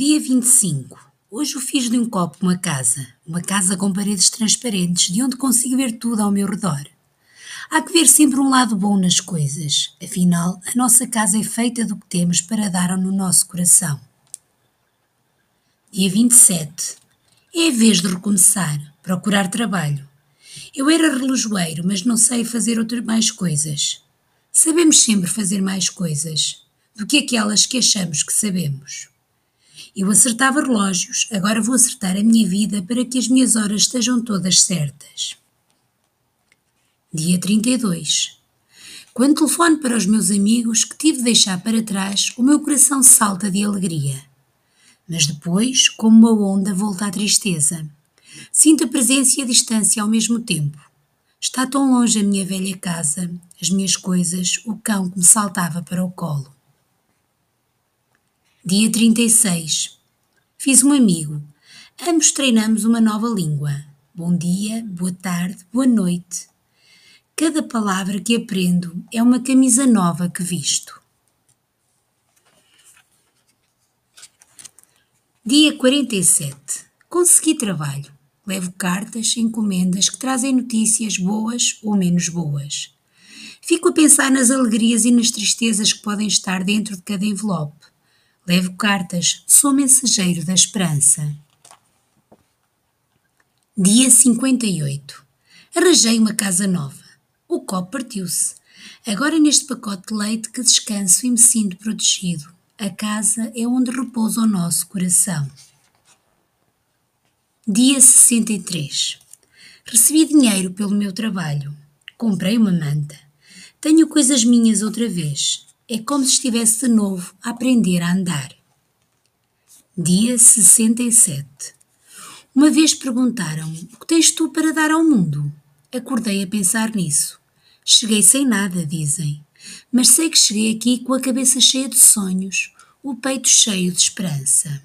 Dia 25. Hoje eu fiz de um copo uma casa, uma casa com paredes transparentes, de onde consigo ver tudo ao meu redor. Há que ver sempre um lado bom nas coisas, afinal, a nossa casa é feita do que temos para dar no nosso coração. Dia 27. É a vez de recomeçar, procurar trabalho. Eu era relojoeiro, mas não sei fazer outras mais coisas. Sabemos sempre fazer mais coisas do que aquelas que achamos que sabemos. Eu acertava relógios, agora vou acertar a minha vida para que as minhas horas estejam todas certas. Dia 32. Quando telefono para os meus amigos que tive de deixar para trás, o meu coração salta de alegria. Mas depois, como uma onda, volta à tristeza. Sinto a presença e a distância ao mesmo tempo. Está tão longe a minha velha casa, as minhas coisas, o cão que me saltava para o colo. Dia 36. Fiz um amigo. Ambos treinamos uma nova língua. Bom dia, boa tarde, boa noite. Cada palavra que aprendo é uma camisa nova que visto. Dia 47. Consegui trabalho. Levo cartas, encomendas que trazem notícias boas ou menos boas. Fico a pensar nas alegrias e nas tristezas que podem estar dentro de cada envelope. Levo cartas, sou mensageiro da esperança. Dia 58. Arranjei uma casa nova. O copo partiu-se. Agora neste pacote de leite que descanso e me sinto protegido. A casa é onde repousa o nosso coração. Dia 63. Recebi dinheiro pelo meu trabalho. Comprei uma manta. Tenho coisas minhas outra vez. É como se estivesse de novo a aprender a andar. Dia 67. Uma vez perguntaram-me: O que tens tu para dar ao mundo? Acordei a pensar nisso. Cheguei sem nada, dizem, mas sei que cheguei aqui com a cabeça cheia de sonhos, o peito cheio de esperança.